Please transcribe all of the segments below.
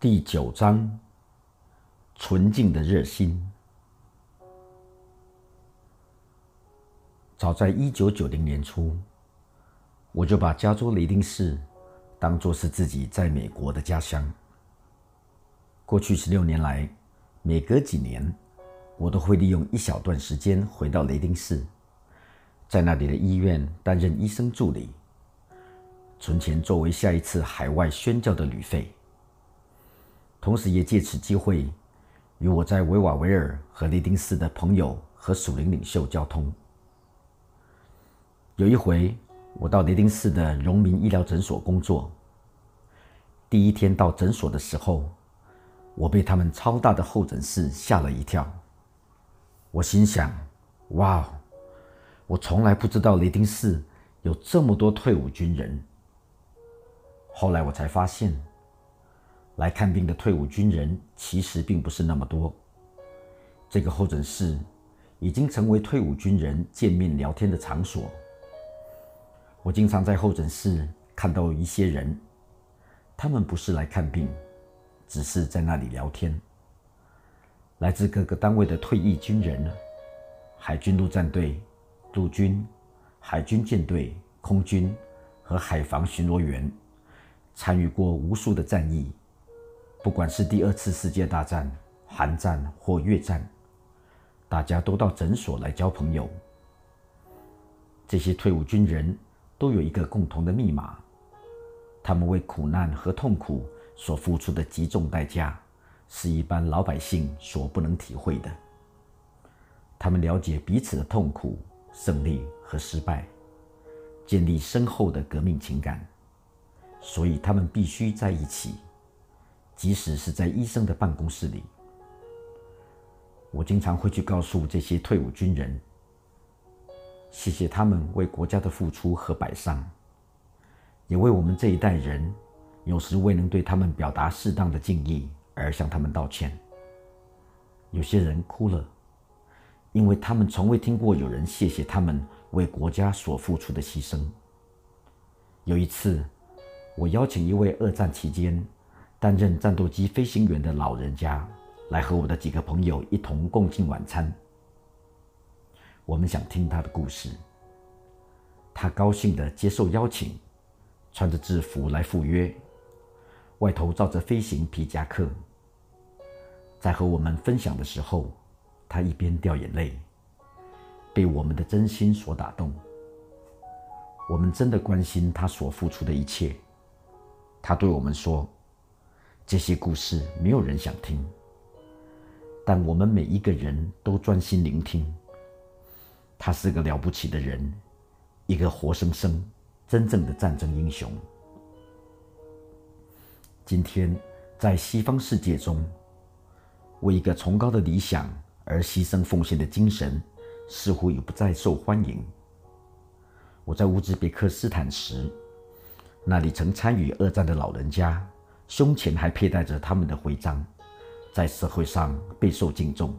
第九章：纯净的热心。早在一九九零年初，我就把加州雷丁市当作是自己在美国的家乡。过去十六年来，每隔几年，我都会利用一小段时间回到雷丁市，在那里的医院担任医生助理，存钱作为下一次海外宣教的旅费。同时，也借此机会与我在维瓦维尔和雷丁市的朋友和属灵领袖交通。有一回，我到雷丁市的荣民医疗诊所工作。第一天到诊所的时候，我被他们超大的候诊室吓了一跳。我心想：“哇，我从来不知道雷丁市有这么多退伍军人。”后来我才发现。来看病的退伍军人其实并不是那么多。这个候诊室已经成为退伍军人见面聊天的场所。我经常在候诊室看到一些人，他们不是来看病，只是在那里聊天。来自各个单位的退役军人，海军陆战队、陆军、海军舰队、空军和海防巡逻员，参与过无数的战役。不管是第二次世界大战、韩战或越战，大家都到诊所来交朋友。这些退伍军人都有一个共同的密码：他们为苦难和痛苦所付出的极重代价，是一般老百姓所不能体会的。他们了解彼此的痛苦、胜利和失败，建立深厚的革命情感，所以他们必须在一起。即使是在医生的办公室里，我经常会去告诉这些退伍军人，谢谢他们为国家的付出和摆上，也为我们这一代人有时未能对他们表达适当的敬意而向他们道歉。有些人哭了，因为他们从未听过有人谢谢他们为国家所付出的牺牲。有一次，我邀请一位二战期间。担任战斗机飞行员的老人家来和我的几个朋友一同共进晚餐。我们想听他的故事。他高兴地接受邀请，穿着制服来赴约，外头罩着飞行皮夹克。在和我们分享的时候，他一边掉眼泪，被我们的真心所打动。我们真的关心他所付出的一切。他对我们说。这些故事没有人想听，但我们每一个人都专心聆听。他是个了不起的人，一个活生生、真正的战争英雄。今天，在西方世界中，为一个崇高的理想而牺牲奉献的精神，似乎已不再受欢迎。我在乌兹别克斯坦时，那里曾参与二战的老人家。胸前还佩戴着他们的徽章，在社会上备受敬重。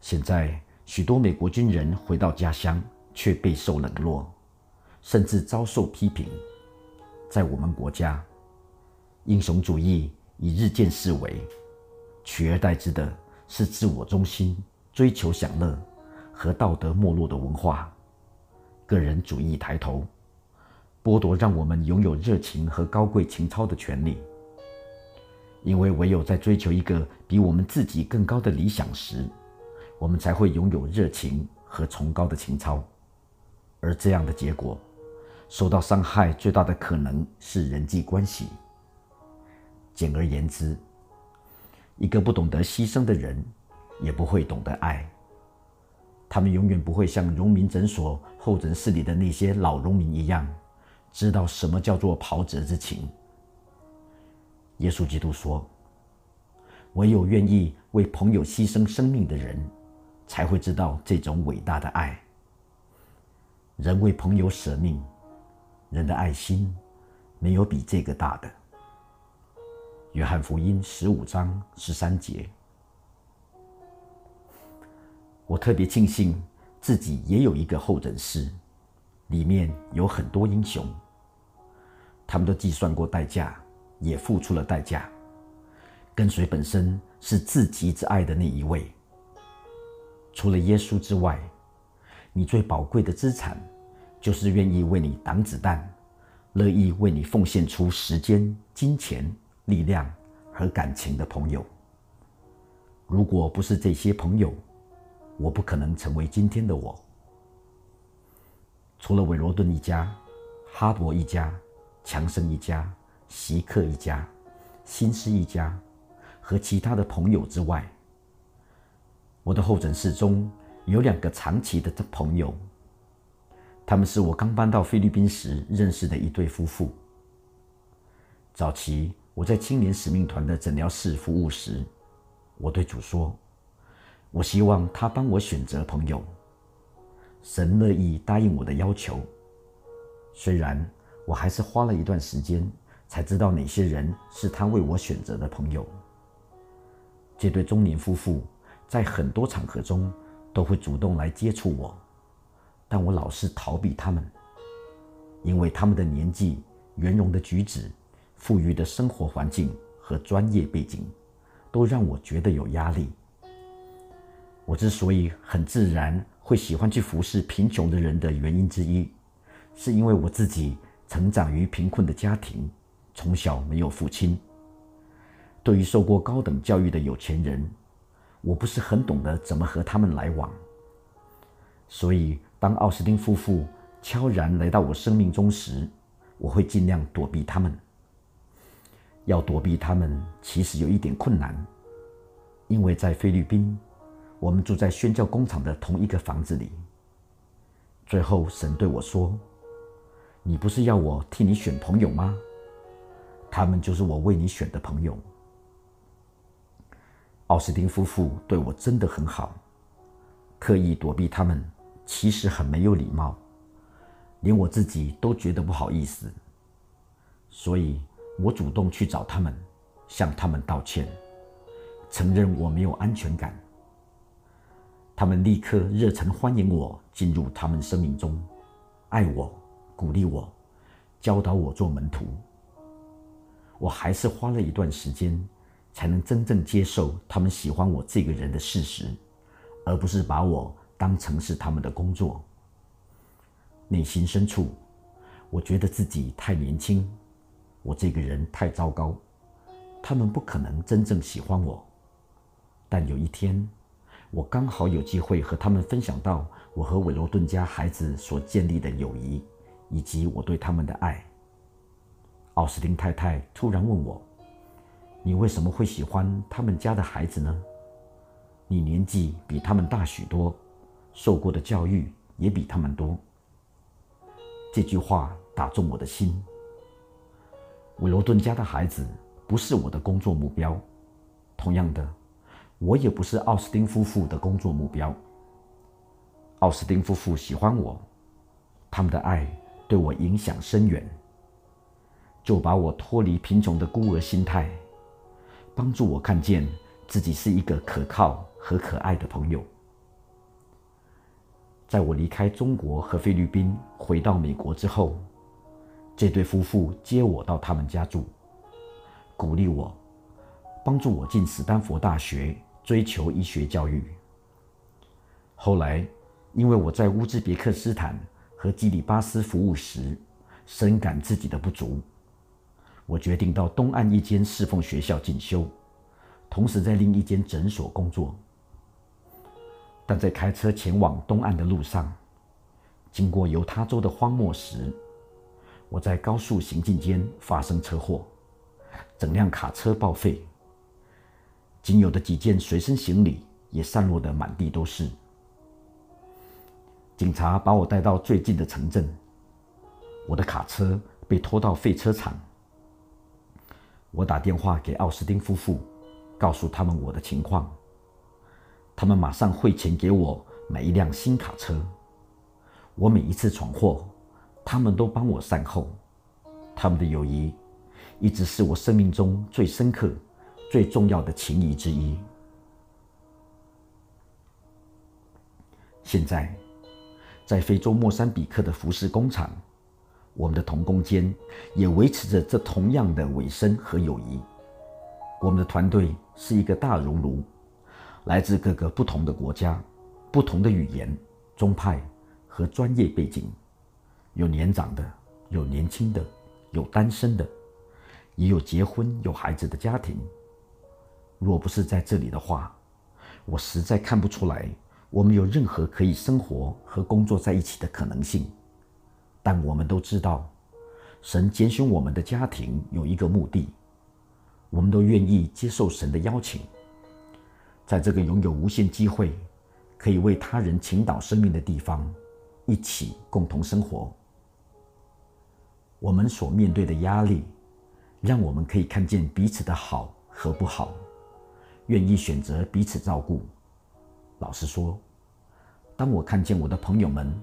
现在，许多美国军人回到家乡，却备受冷落，甚至遭受批评。在我们国家，英雄主义已日渐式微，取而代之的是自我中心、追求享乐和道德没落的文化，个人主义抬头。剥夺让我们拥有热情和高贵情操的权利，因为唯有在追求一个比我们自己更高的理想时，我们才会拥有热情和崇高的情操。而这样的结果，受到伤害最大的可能是人际关系。简而言之，一个不懂得牺牲的人，也不会懂得爱。他们永远不会像荣民诊所候诊室里的那些老农民一样。知道什么叫做袍泽之情。耶稣基督说：“唯有愿意为朋友牺牲生命的人，才会知道这种伟大的爱。人为朋友舍命，人的爱心没有比这个大的。”约翰福音十五章十三节。我特别庆幸自己也有一个候诊室。里面有很多英雄，他们都计算过代价，也付出了代价，跟随本身是自己之爱的那一位。除了耶稣之外，你最宝贵的资产，就是愿意为你挡子弹，乐意为你奉献出时间、金钱、力量和感情的朋友。如果不是这些朋友，我不可能成为今天的我。除了韦罗顿一家、哈勃一家、强生一家、席克一家、新斯一家和其他的朋友之外，我的候诊室中有两个长期的朋友。他们是我刚搬到菲律宾时认识的一对夫妇。早期我在青年使命团的诊疗室服务时，我对主说：“我希望他帮我选择朋友。”神乐意答应我的要求，虽然我还是花了一段时间才知道哪些人是他为我选择的朋友。这对中年夫妇在很多场合中都会主动来接触我，但我老是逃避他们，因为他们的年纪、圆融的举止、富裕的生活环境和专业背景，都让我觉得有压力。我之所以很自然。会喜欢去服侍贫穷的人的原因之一，是因为我自己成长于贫困的家庭，从小没有父亲。对于受过高等教育的有钱人，我不是很懂得怎么和他们来往。所以，当奥斯汀夫妇悄然来到我生命中时，我会尽量躲避他们。要躲避他们，其实有一点困难，因为在菲律宾。我们住在宣教工厂的同一个房子里。最后，神对我说：“你不是要我替你选朋友吗？他们就是我为你选的朋友。”奥斯汀夫妇对我真的很好，刻意躲避他们，其实很没有礼貌，连我自己都觉得不好意思。所以我主动去找他们，向他们道歉，承认我没有安全感。他们立刻热忱欢迎我进入他们生命中，爱我，鼓励我，教导我做门徒。我还是花了一段时间，才能真正接受他们喜欢我这个人的事实，而不是把我当成是他们的工作。内心深处，我觉得自己太年轻，我这个人太糟糕，他们不可能真正喜欢我。但有一天。我刚好有机会和他们分享到我和韦罗顿家孩子所建立的友谊，以及我对他们的爱。奥斯汀太太突然问我：“你为什么会喜欢他们家的孩子呢？你年纪比他们大许多，受过的教育也比他们多。”这句话打中我的心。韦罗顿家的孩子不是我的工作目标，同样的。我也不是奥斯汀夫妇的工作目标。奥斯汀夫妇喜欢我，他们的爱对我影响深远，就把我脱离贫穷的孤儿心态，帮助我看见自己是一个可靠和可爱的朋友。在我离开中国和菲律宾回到美国之后，这对夫妇接我到他们家住，鼓励我，帮助我进斯坦福大学。追求医学教育。后来，因为我在乌兹别克斯坦和基里巴斯服务时，深感自己的不足，我决定到东岸一间侍奉学校进修，同时在另一间诊所工作。但在开车前往东岸的路上，经过犹他州的荒漠时，我在高速行进间发生车祸，整辆卡车报废。仅有的几件随身行李也散落得满地都是。警察把我带到最近的城镇，我的卡车被拖到废车场。我打电话给奥斯汀夫妇，告诉他们我的情况。他们马上汇钱给我买一辆新卡车。我每一次闯祸，他们都帮我善后。他们的友谊一直是我生命中最深刻。最重要的情谊之一。现在，在非洲莫桑比克的服饰工厂，我们的同工间也维持着这同样的尾声和友谊。我们的团队是一个大熔炉，来自各个不同的国家、不同的语言、宗派和专业背景，有年长的，有年轻的，有单身的，也有结婚有孩子的家庭。若不是在这里的话，我实在看不出来我们有任何可以生活和工作在一起的可能性。但我们都知道，神拣选我们的家庭有一个目的，我们都愿意接受神的邀请，在这个拥有无限机会可以为他人倾倒生命的地方，一起共同生活。我们所面对的压力，让我们可以看见彼此的好和不好。愿意选择彼此照顾。老实说，当我看见我的朋友们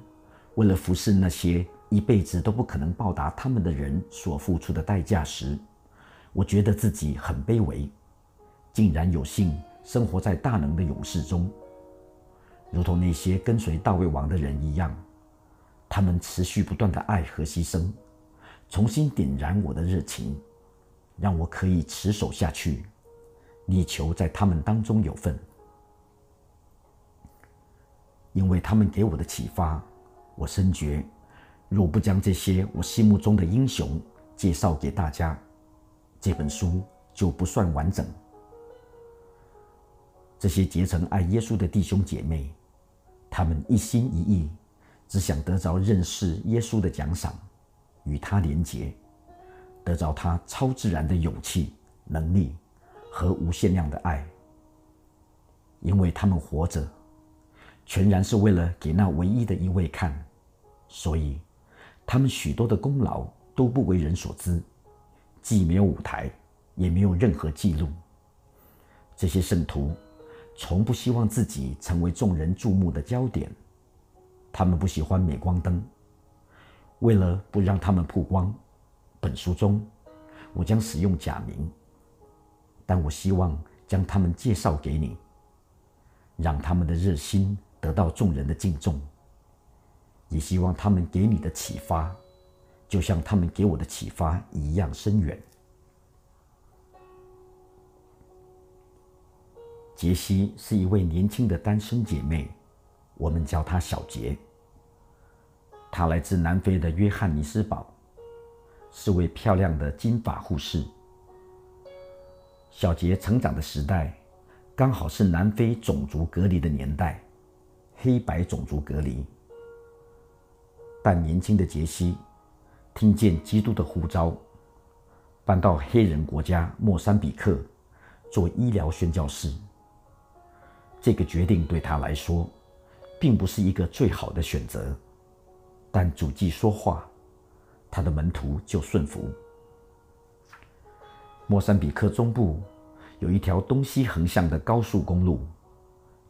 为了服侍那些一辈子都不可能报答他们的人所付出的代价时，我觉得自己很卑微，竟然有幸生活在大能的勇士中，如同那些跟随大卫王的人一样。他们持续不断的爱和牺牲，重新点燃我的热情，让我可以持守下去。力求在他们当中有份，因为他们给我的启发，我深觉，若不将这些我心目中的英雄介绍给大家，这本书就不算完整。这些结成爱耶稣的弟兄姐妹，他们一心一意，只想得着认识耶稣的奖赏，与他连结，得着他超自然的勇气、能力。和无限量的爱，因为他们活着，全然是为了给那唯一的一位看，所以他们许多的功劳都不为人所知，既没有舞台，也没有任何记录。这些圣徒从不希望自己成为众人注目的焦点，他们不喜欢镁光灯。为了不让他们曝光，本书中我将使用假名。但我希望将他们介绍给你，让他们的热心得到众人的敬重，也希望他们给你的启发，就像他们给我的启发一样深远。杰西是一位年轻的单身姐妹，我们叫她小杰。她来自南非的约翰尼斯堡，是位漂亮的金发护士。小杰成长的时代，刚好是南非种族隔离的年代，黑白种族隔离。但年轻的杰西听见基督的呼召，搬到黑人国家莫桑比克做医疗宣教士。这个决定对他来说，并不是一个最好的选择，但主既说话，他的门徒就顺服。莫桑比克中部有一条东西横向的高速公路，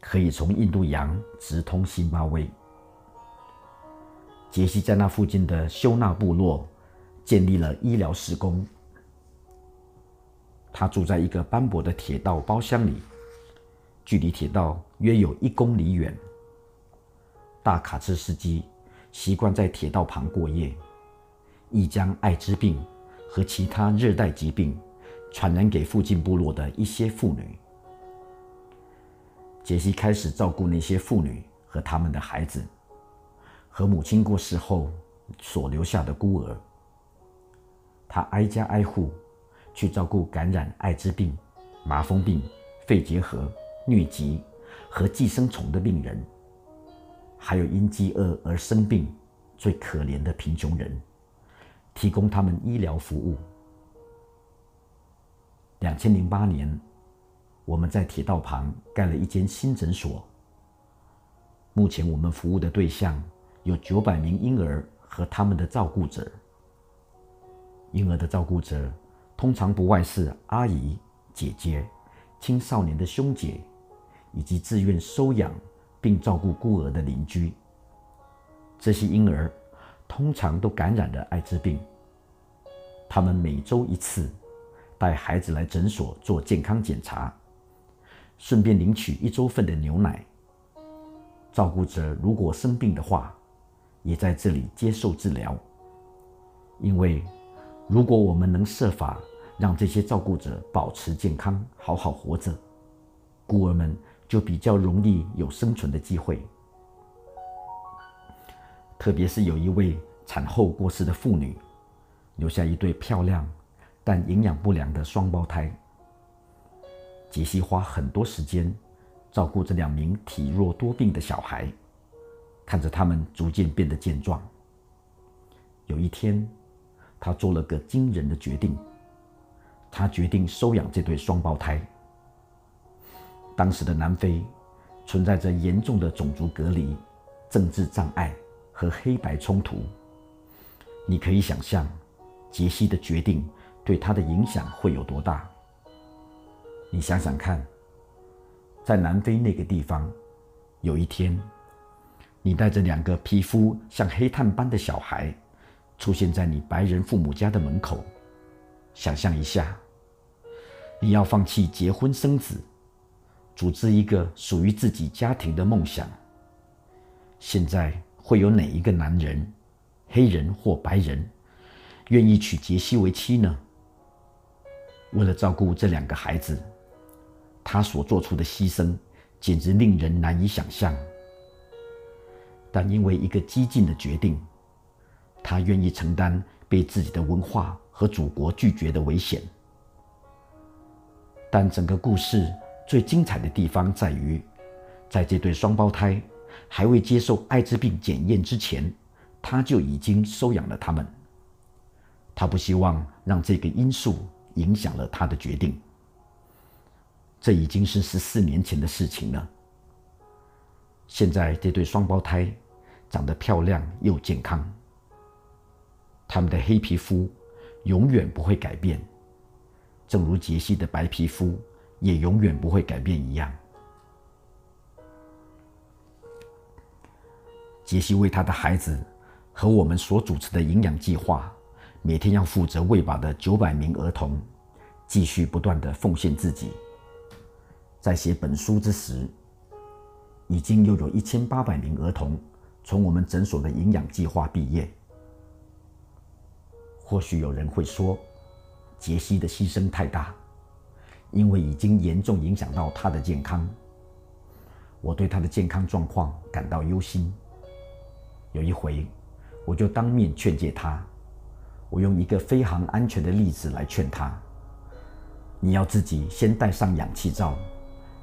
可以从印度洋直通辛巴威。杰西在那附近的休纳部落建立了医疗施工。他住在一个斑驳的铁道包厢里，距离铁道约有一公里远。大卡车司机习惯在铁道旁过夜，易将艾滋病和其他热带疾病。传染给附近部落的一些妇女。杰西开始照顾那些妇女和他们的孩子，和母亲过世后所留下的孤儿。他挨家挨户去照顾感染艾滋病、麻风病、肺结核、疟疾和寄生虫的病人，还有因饥饿而生病、最可怜的贫穷人，提供他们医疗服务。两千零八年，我们在铁道旁盖了一间新诊所。目前我们服务的对象有九百名婴儿和他们的照顾者。婴儿的照顾者通常不外是阿姨、姐姐、青少年的兄姐，以及自愿收养并照顾孤儿的邻居。这些婴儿通常都感染了艾滋病。他们每周一次。带孩子来诊所做健康检查，顺便领取一周份的牛奶。照顾者如果生病的话，也在这里接受治疗。因为如果我们能设法让这些照顾者保持健康，好好活着，孤儿们就比较容易有生存的机会。特别是有一位产后过世的妇女，留下一对漂亮但营养不良的双胞胎。杰西花很多时间照顾这两名体弱多病的小孩，看着他们逐渐变得健壮。有一天，他做了个惊人的决定，他决定收养这对双胞胎。当时的南非存在着严重的种族隔离、政治障碍。和黑白冲突，你可以想象杰西的决定对他的影响会有多大。你想想看，在南非那个地方，有一天，你带着两个皮肤像黑炭般的小孩出现在你白人父母家的门口。想象一下，你要放弃结婚生子，组织一个属于自己家庭的梦想。现在。会有哪一个男人，黑人或白人，愿意娶杰西为妻呢？为了照顾这两个孩子，他所做出的牺牲简直令人难以想象。但因为一个激进的决定，他愿意承担被自己的文化和祖国拒绝的危险。但整个故事最精彩的地方在于，在这对双胞胎。还未接受艾滋病检验之前，他就已经收养了他们。他不希望让这个因素影响了他的决定。这已经是十四年前的事情了。现在这对双胞胎长得漂亮又健康，他们的黑皮肤永远不会改变，正如杰西的白皮肤也永远不会改变一样。杰西为他的孩子和我们所主持的营养计划，每天要负责喂饱的九百名儿童，继续不断的奉献自己。在写本书之时，已经又有一千八百名儿童从我们诊所的营养计划毕业。或许有人会说，杰西的牺牲太大，因为已经严重影响到他的健康。我对他的健康状况感到忧心。有一回，我就当面劝诫他。我用一个非常安全的例子来劝他：你要自己先戴上氧气罩，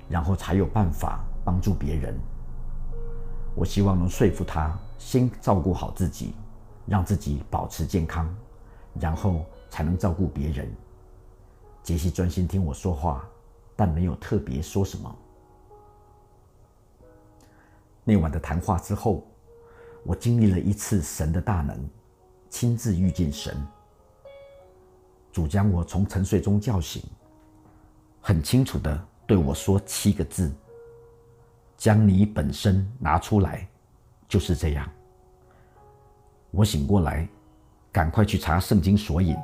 然后才有办法帮助别人。我希望能说服他先照顾好自己，让自己保持健康，然后才能照顾别人。杰西专心听我说话，但没有特别说什么。那晚的谈话之后。我经历了一次神的大能，亲自遇见神。主将我从沉睡中叫醒，很清楚的对我说七个字：“将你本身拿出来。”就是这样。我醒过来，赶快去查圣经索引，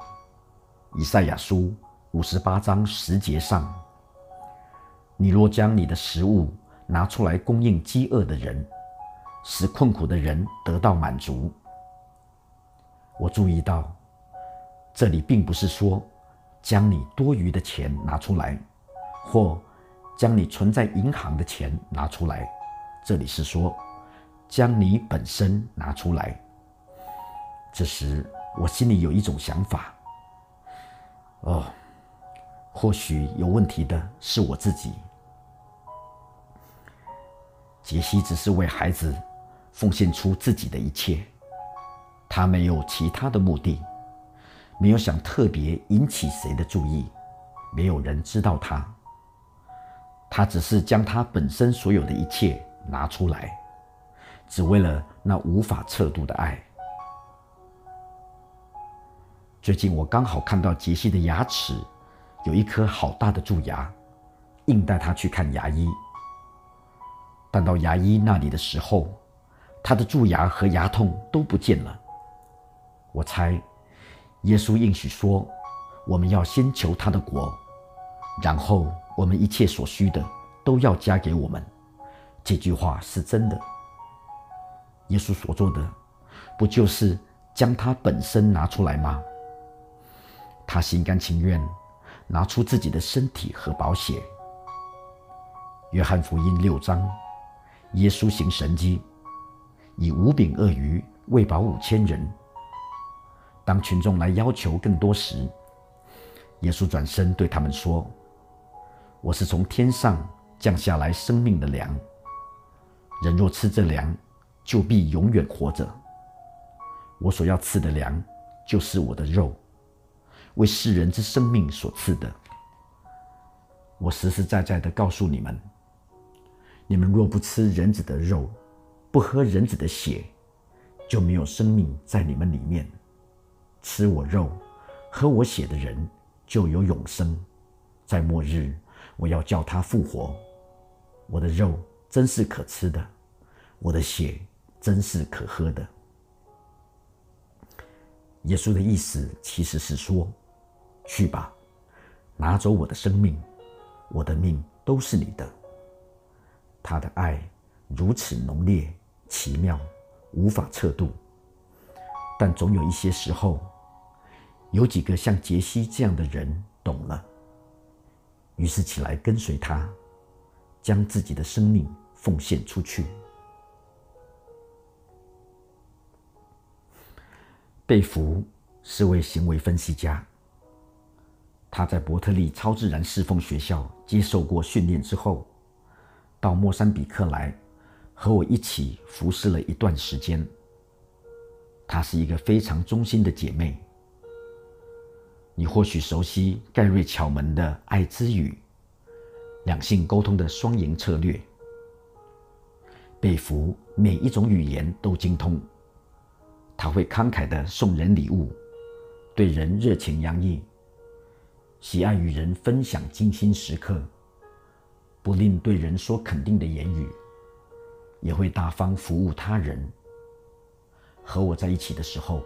以赛亚书五十八章十节上：“你若将你的食物拿出来供应饥饿的人。”使困苦的人得到满足。我注意到，这里并不是说将你多余的钱拿出来，或将你存在银行的钱拿出来。这里是说将你本身拿出来。这时，我心里有一种想法：哦，或许有问题的是我自己。杰西只是为孩子。奉献出自己的一切，他没有其他的目的，没有想特别引起谁的注意，没有人知道他。他只是将他本身所有的一切拿出来，只为了那无法测度的爱。最近我刚好看到杰西的牙齿有一颗好大的蛀牙，硬带他去看牙医。但到牙医那里的时候，他的蛀牙和牙痛都不见了。我猜，耶稣应许说：“我们要先求他的国，然后我们一切所需的都要加给我们。”这句话是真的。耶稣所做的，不就是将他本身拿出来吗？他心甘情愿拿出自己的身体和宝血。约翰福音六章，耶稣行神迹，以五饼鳄鱼喂饱五千人。当群众来要求更多时，耶稣转身对他们说：“我是从天上降下来生命的粮。人若吃这粮，就必永远活着。我所要赐的粮，就是我的肉。”为世人之生命所赐的，我实实在在的告诉你们：你们若不吃人子的肉，不喝人子的血，就没有生命在你们里面。吃我肉、喝我血的人，就有永生。在末日，我要叫他复活。我的肉真是可吃的，我的血真是可喝的。耶稣的意思其实是说。去吧，拿走我的生命，我的命都是你的。他的爱如此浓烈、奇妙，无法测度。但总有一些时候，有几个像杰西这样的人懂了，于是起来跟随他，将自己的生命奉献出去。贝弗是位行为分析家。他在伯特利超自然侍奉学校接受过训练之后，到莫桑比克来和我一起服侍了一段时间。她是一个非常忠心的姐妹。你或许熟悉盖瑞巧门的爱之语，两性沟通的双赢策略。贝弗每一种语言都精通，他会慷慨的送人礼物，对人热情洋溢。喜爱与人分享精心时刻，不吝对人说肯定的言语，也会大方服务他人。和我在一起的时候，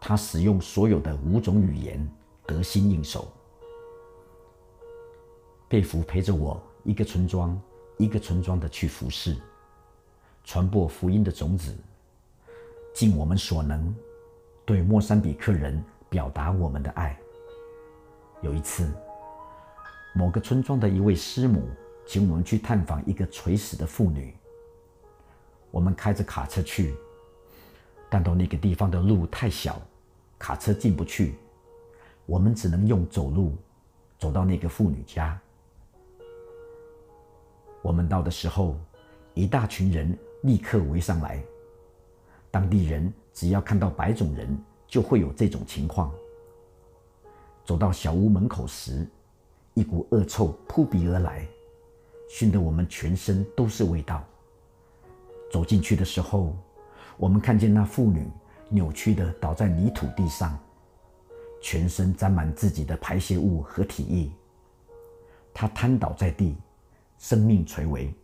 他使用所有的五种语言，得心应手。佩服陪着我一个村庄一个村庄的去服侍，传播福音的种子，尽我们所能，对莫桑比克人表达我们的爱。有一次，某个村庄的一位师母请我们去探访一个垂死的妇女。我们开着卡车去，但到那个地方的路太小，卡车进不去，我们只能用走路走到那个妇女家。我们到的时候，一大群人立刻围上来。当地人只要看到白种人，就会有这种情况。走到小屋门口时，一股恶臭扑鼻而来，熏得我们全身都是味道。走进去的时候，我们看见那妇女扭曲的倒在泥土地上，全身沾满自己的排泄物和体液。她瘫倒在地，生命垂危，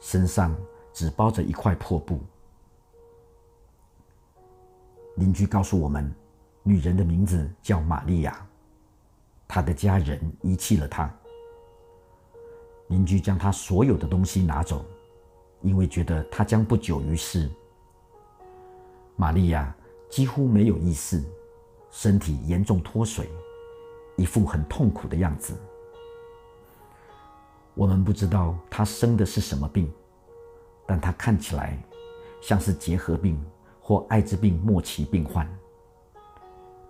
身上只包着一块破布。邻居告诉我们。女人的名字叫玛利亚，她的家人遗弃了她。邻居将她所有的东西拿走，因为觉得她将不久于世。玛利亚几乎没有意识，身体严重脱水，一副很痛苦的样子。我们不知道她生的是什么病，但她看起来像是结核病或艾滋病末期病患。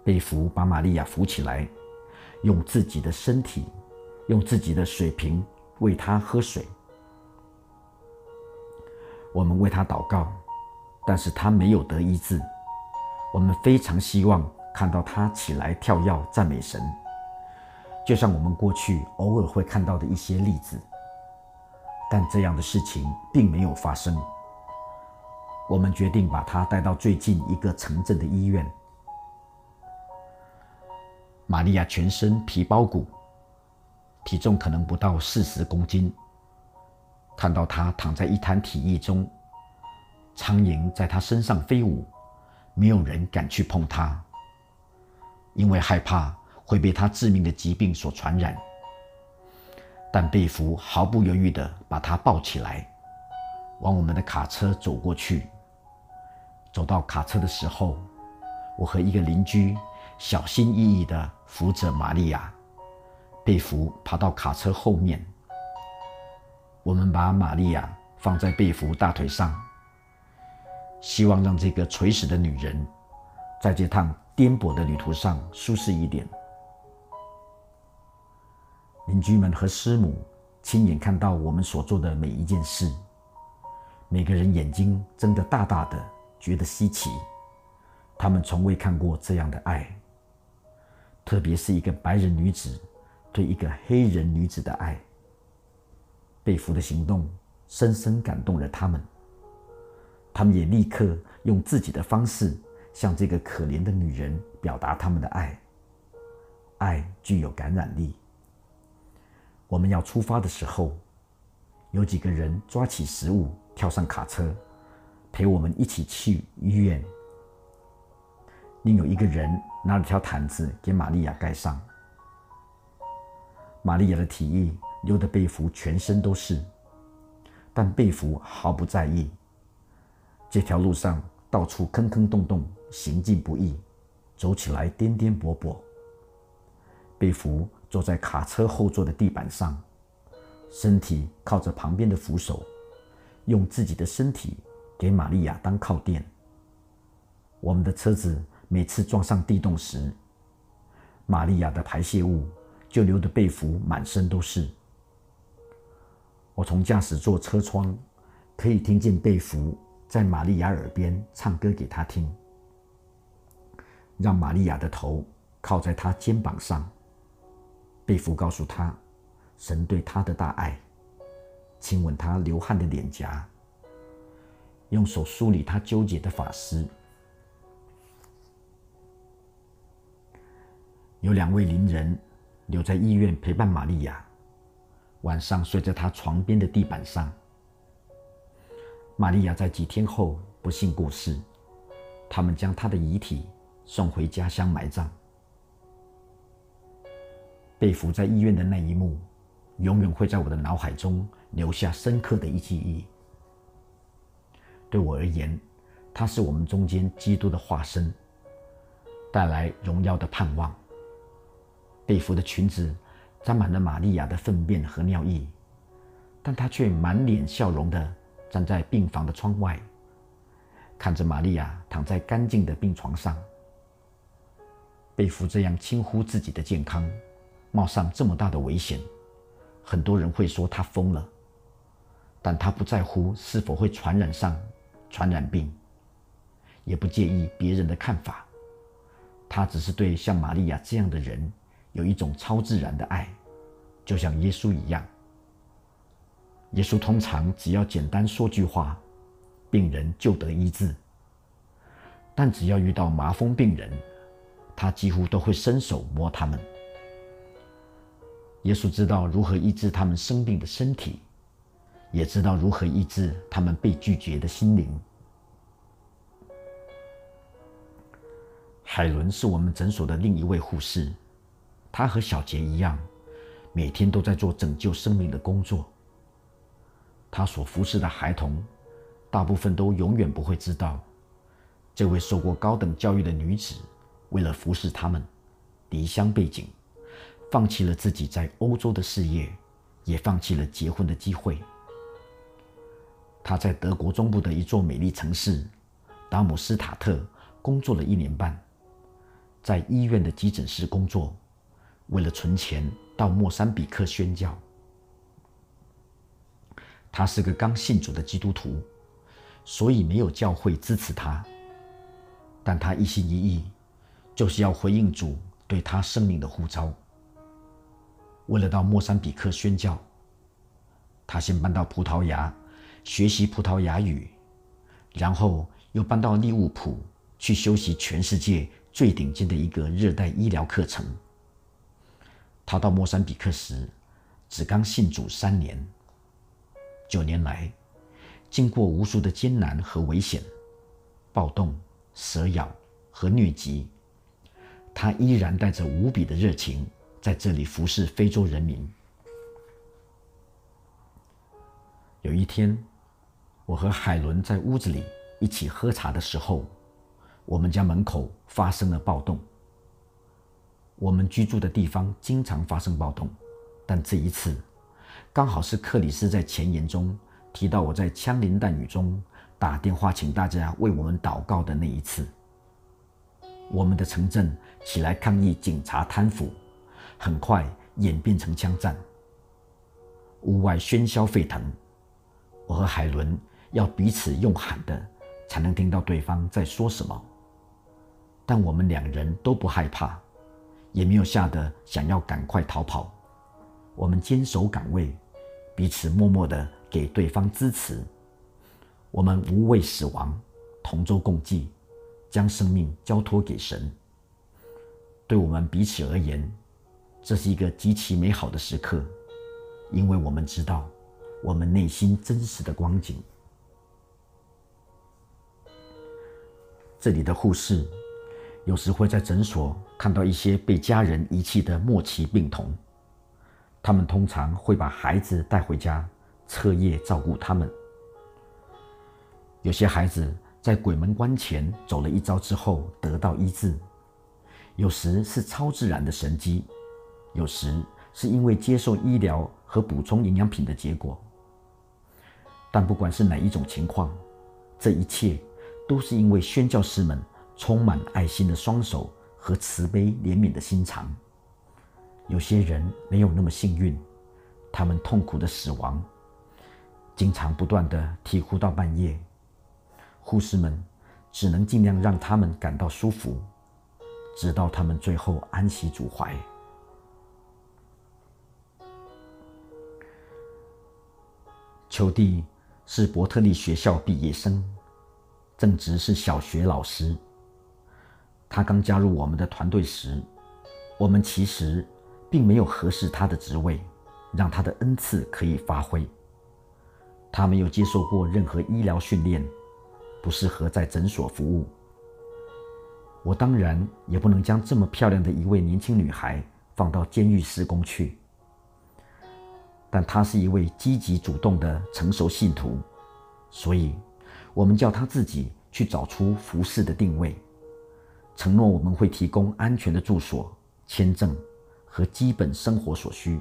贝弗把玛利亚扶起来，用自己的身体，用自己的水瓶喂她喝水。我们为她祷告，但是他没有得医治。我们非常希望看到他起来跳跃赞美神，就像我们过去偶尔会看到的一些例子。但这样的事情并没有发生。我们决定把他带到最近一个城镇的医院。玛利亚全身皮包骨，体重可能不到四十公斤。看到他躺在一滩体液中，苍蝇在她身上飞舞，没有人敢去碰她，因为害怕会被她致命的疾病所传染。但贝弗毫不犹豫地把她抱起来，往我们的卡车走过去。走到卡车的时候，我和一个邻居。小心翼翼地扶着玛利亚，贝弗爬到卡车后面，我们把玛利亚放在贝弗大腿上，希望让这个垂死的女人在这趟颠簸的旅途上舒适一点。邻居们和师母亲眼看到我们所做的每一件事，每个人眼睛睁得大大的，觉得稀奇。他们从未看过这样的爱，特别是一个白人女子对一个黑人女子的爱。被俘的行动深深感动了他们，他们也立刻用自己的方式向这个可怜的女人表达他们的爱。爱具有感染力。我们要出发的时候，有几个人抓起食物，跳上卡车，陪我们一起去医院。另有一个人拿了条毯子给玛利亚盖上。玛利亚的体液流得贝弗全身都是，但贝弗毫不在意。这条路上到处坑坑洞洞，行进不易，走起来颠颠簸簸。贝弗。坐在卡车后座的地板上，身体靠着旁边的扶手，用自己的身体给玛利亚当靠垫。我们的车子每次撞上地洞时，玛利亚的排泄物就流得被俘满身都是。我从驾驶座车窗可以听见被俘在玛利亚耳边唱歌给她听，让玛利亚的头靠在他肩膀上。贝弗告诉他，神对他的大爱，亲吻他流汗的脸颊，用手梳理他纠结的发丝。有两位邻人留在医院陪伴玛利亚，晚上睡在她床边的地板上。玛利亚在几天后不幸过世，他们将她的遗体送回家乡埋葬。被俘在医院的那一幕，永远会在我的脑海中留下深刻的一记忆。对我而言，他是我们中间基督的化身，带来荣耀的盼望。被俘的裙子沾满了玛利亚的粪便和尿液，但他却满脸笑容的站在病房的窗外，看着玛利亚躺在干净的病床上。被俘这样轻忽自己的健康。冒上这么大的危险，很多人会说他疯了，但他不在乎是否会传染上传染病，也不介意别人的看法。他只是对像玛利亚这样的人有一种超自然的爱，就像耶稣一样。耶稣通常只要简单说句话，病人就得医治。但只要遇到麻风病人，他几乎都会伸手摸他们。耶稣知道如何医治他们生病的身体，也知道如何医治他们被拒绝的心灵。海伦是我们诊所的另一位护士，她和小杰一样，每天都在做拯救生命的工作。她所服侍的孩童，大部分都永远不会知道，这位受过高等教育的女子，为了服侍他们，离乡背井。放弃了自己在欧洲的事业，也放弃了结婚的机会。他在德国中部的一座美丽城市达姆斯塔特工作了一年半，在医院的急诊室工作，为了存钱到莫桑比克宣教。他是个刚信主的基督徒，所以没有教会支持他，但他一心一意，就是要回应主对他生命的呼召。为了到莫桑比克宣教，他先搬到葡萄牙学习葡萄牙语，然后又搬到利物浦去修习全世界最顶尖的一个热带医疗课程。他到莫桑比克时，只刚信主三年。九年来，经过无数的艰难和危险、暴动、蛇咬和疟疾，他依然带着无比的热情。在这里服侍非洲人民。有一天，我和海伦在屋子里一起喝茶的时候，我们家门口发生了暴动。我们居住的地方经常发生暴动，但这一次刚好是克里斯在前言中提到我在枪林弹雨中打电话请大家为我们祷告的那一次。我们的城镇起来抗议警察贪腐，很快演变成枪战。屋外喧嚣沸腾，我和海伦要彼此用喊的，才能听到对方在说什么。但我们两人都不害怕，也没有吓得想要赶快逃跑。我们坚守岗位，彼此默默的给对方支持。我们无畏死亡，同舟共济，将生命交托给神。对我们彼此而言，这是一个极其美好的时刻，因为我们知道我们内心真实的光景。这里的护士。有时会在诊所看到一些被家人遗弃的末期病童，他们通常会把孩子带回家，彻夜照顾他们。有些孩子在鬼门关前走了一遭之后得到医治，有时是超自然的神迹，有时是因为接受医疗和补充营养品的结果。但不管是哪一种情况，这一切都是因为宣教师们。充满爱心的双手和慈悲怜悯的心肠。有些人没有那么幸运，他们痛苦的死亡，经常不断的啼哭到半夜，护士们只能尽量让他们感到舒服，直到他们最后安息主怀。裘蒂是伯特利学校毕业生，正值是小学老师。他刚加入我们的团队时，我们其实并没有合适他的职位，让他的恩赐可以发挥。他没有接受过任何医疗训练，不适合在诊所服务。我当然也不能将这么漂亮的一位年轻女孩放到监狱施工去。但她是一位积极主动的成熟信徒，所以我们叫她自己去找出服饰的定位。承诺我们会提供安全的住所、签证和基本生活所需。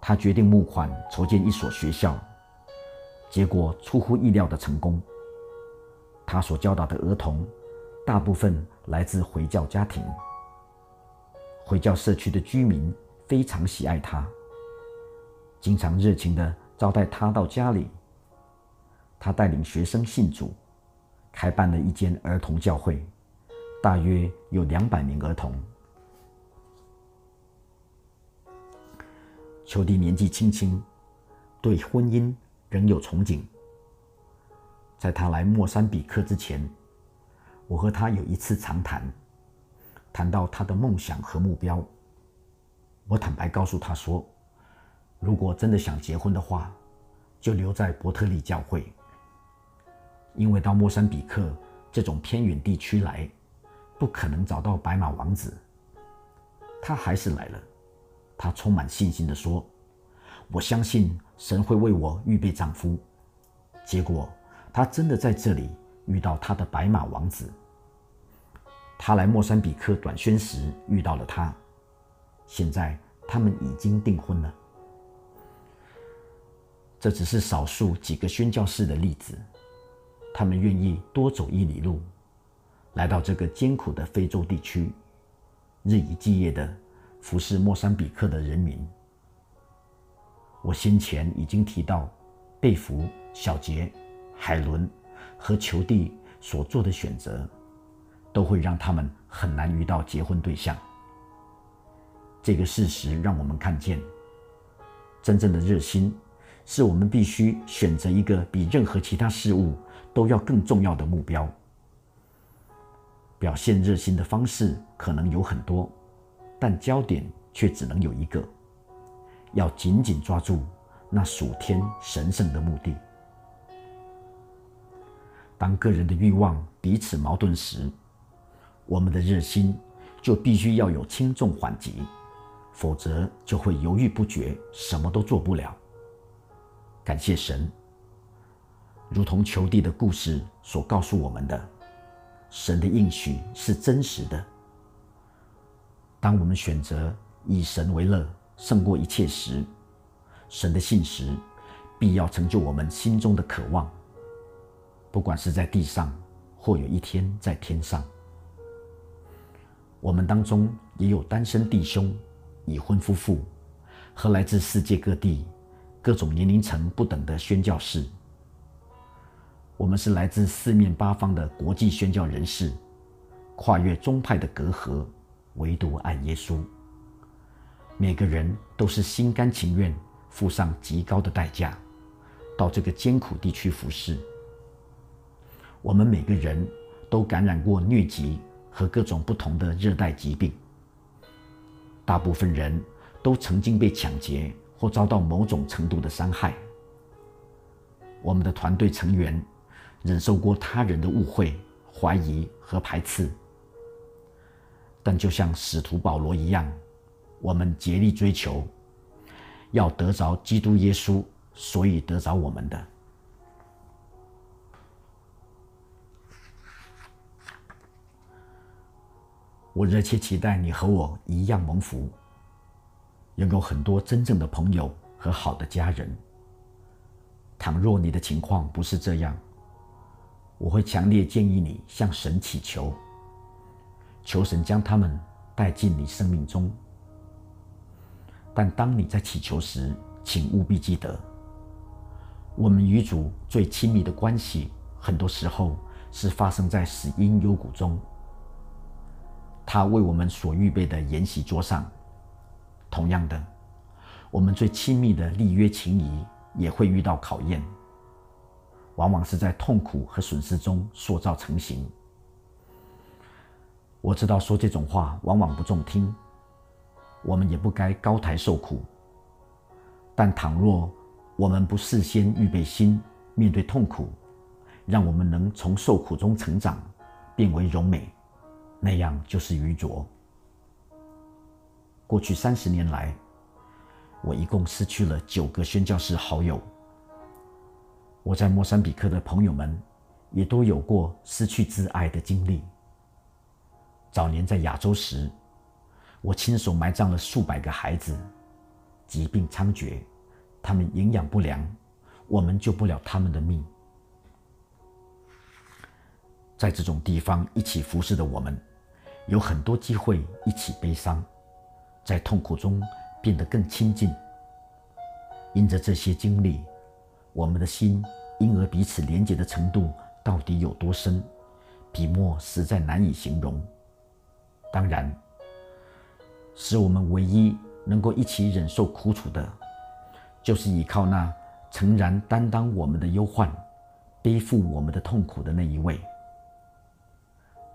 他决定募款筹建一所学校，结果出乎意料的成功。他所教导的儿童大部分来自回教家庭，回教社区的居民非常喜爱他，经常热情地招待他到家里。他带领学生信主，开办了一间儿童教会。大约有两百名儿童。裘蒂年纪轻轻，对婚姻仍有憧憬。在他来莫桑比克之前，我和他有一次长谈，谈到他的梦想和目标。我坦白告诉他说，如果真的想结婚的话，就留在伯特利教会，因为到莫桑比克这种偏远地区来。不可能找到白马王子，他还是来了。他充满信心地说：“我相信神会为我预备丈夫。”结果，他真的在这里遇到他的白马王子。他来莫桑比克短宣时遇到了他，现在他们已经订婚了。这只是少数几个宣教士的例子，他们愿意多走一里路。来到这个艰苦的非洲地区，日以继夜的服侍莫桑比克的人民。我先前已经提到，贝弗、小杰、海伦和裘蒂所做的选择，都会让他们很难遇到结婚对象。这个事实让我们看见，真正的热心，是我们必须选择一个比任何其他事物都要更重要的目标。表现热心的方式可能有很多，但焦点却只能有一个：要紧紧抓住那属天神圣的目的。当个人的欲望彼此矛盾时，我们的热心就必须要有轻重缓急，否则就会犹豫不决，什么都做不了。感谢神，如同求地的故事所告诉我们的。神的应许是真实的。当我们选择以神为乐胜过一切时，神的信实必要成就我们心中的渴望。不管是在地上，或有一天在天上，我们当中也有单身弟兄、已婚夫妇和来自世界各地、各种年龄层不等的宣教士。我们是来自四面八方的国际宣教人士，跨越宗派的隔阂，唯独爱耶稣。每个人都是心甘情愿付上极高的代价，到这个艰苦地区服侍。我们每个人都感染过疟疾和各种不同的热带疾病。大部分人都曾经被抢劫或遭到某种程度的伤害。我们的团队成员忍受过他人的误会、怀疑和排斥。但就像使徒保罗一样，我们竭力追求，要得着基督耶稣，所以得着我们的。我热切期待你和我一样蒙福，拥有很多真正的朋友和好的家人。倘若你的情况不是这样，我会强烈建议你向神祈求，求神将他们带进你生命中。但当你在祈求时，请务必记得，我们与主最亲密的关系，很多时候是发生在死因幽谷中。他为我们所预备的筵席桌上，同样的，我们最亲密的立约情谊也会遇到考验，往往是在痛苦和损失中塑造成型。我知道说这种话往往不中听，我们也不该高抬受苦。但倘若我们不事先预备心面对痛苦，让我们能从受苦中成长，变为柔美。那样就是愚拙。过去三十年来，我一共失去了九个宣教士好友。我在莫桑比克的朋友们也都有过失去挚爱的经历。早年在亚洲时，我亲手埋葬了数百个孩子，疾病猖獗，他们营养不良，我们救不了他们的命。在这种地方一起服侍的我们。有很多机会一起悲伤，在痛苦中变得更亲近。因着这些经历，我们的心因而彼此连结的程度到底有多深，笔墨实在难以形容。当然，使我们唯一能够一起忍受苦楚的，就是依靠那诚然担当我们的忧患、背负我们的痛苦的那一位。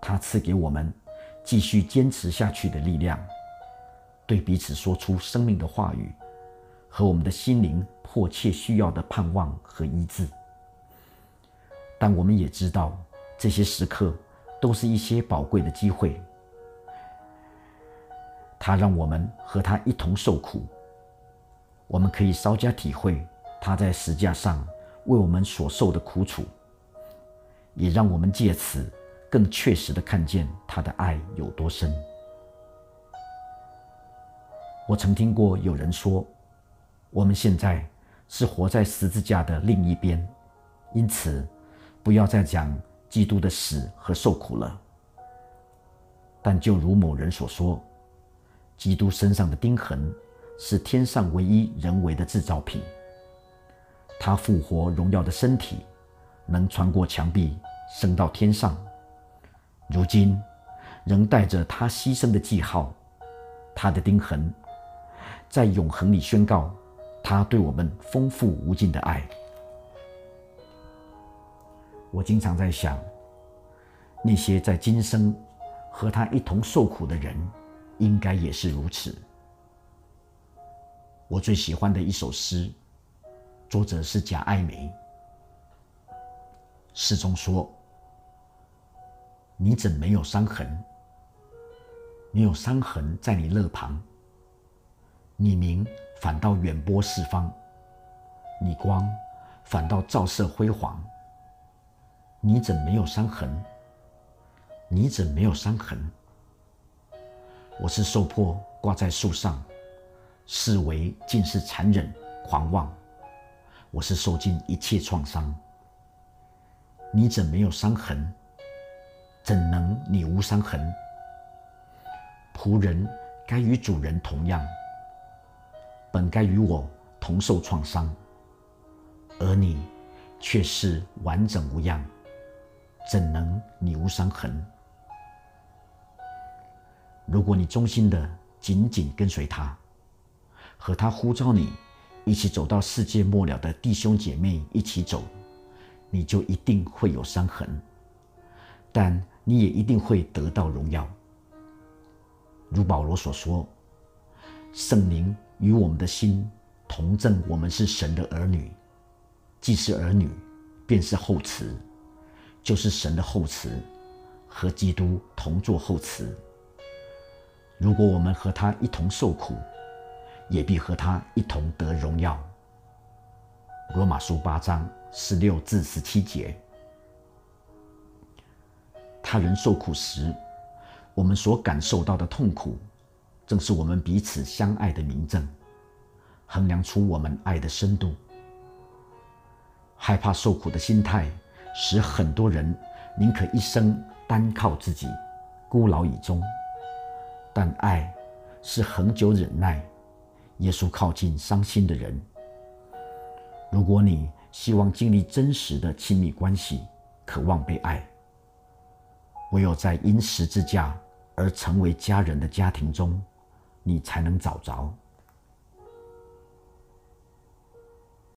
他赐给我们。继续坚持下去的力量，对彼此说出生命的话语，和我们的心灵迫切需要的盼望和医治。但我们也知道，这些时刻都是一些宝贵的机会。他让我们和他一同受苦，我们可以稍加体会他在石架上为我们所受的苦楚，也让我们借此。更确实的看见他的爱有多深。我曾听过有人说，我们现在是活在十字架的另一边，因此不要再讲基督的死和受苦了。但就如某人所说，基督身上的钉痕是天上唯一人为的制造品，他复活荣耀的身体能穿过墙壁升到天上。如今，仍带着他牺牲的记号，他的钉痕，在永恒里宣告他对我们丰富无尽的爱。我经常在想，那些在今生和他一同受苦的人，应该也是如此。我最喜欢的一首诗，作者是贾爱梅，诗中说。你怎没有伤痕？你有伤痕在你肋旁。你明反倒远播四方，你光反倒照射辉煌。你怎没有伤痕？你怎没有伤痕？我是受迫挂在树上，视为尽是残忍狂妄。我是受尽一切创伤。你怎没有伤痕？怎能你无伤痕？仆人该与主人同样，本该与我同受创伤，而你却是完整无恙，怎能你无伤痕？如果你忠心的紧紧跟随他，和他呼召你一起走到世界末了的弟兄姐妹一起走，你就一定会有伤痕，但你也一定会得到荣耀。如保罗所说：“圣灵与我们的心同证，我们是神的儿女。既是儿女，便是后嗣，就是神的后嗣，和基督同作后嗣。”如果我们和他一同受苦，也必和他一同得荣耀。罗马书八章十六至十七节。他人受苦时，我们所感受到的痛苦，正是我们彼此相爱的明证，衡量出我们爱的深度。害怕受苦的心态，使很多人宁可一生单靠自己，孤老以终。但爱是恒久忍耐，耶稣靠近伤心的人。如果你希望经历真实的亲密关系，渴望被爱，唯有在因十字架而成为家人的家庭中，你才能找着。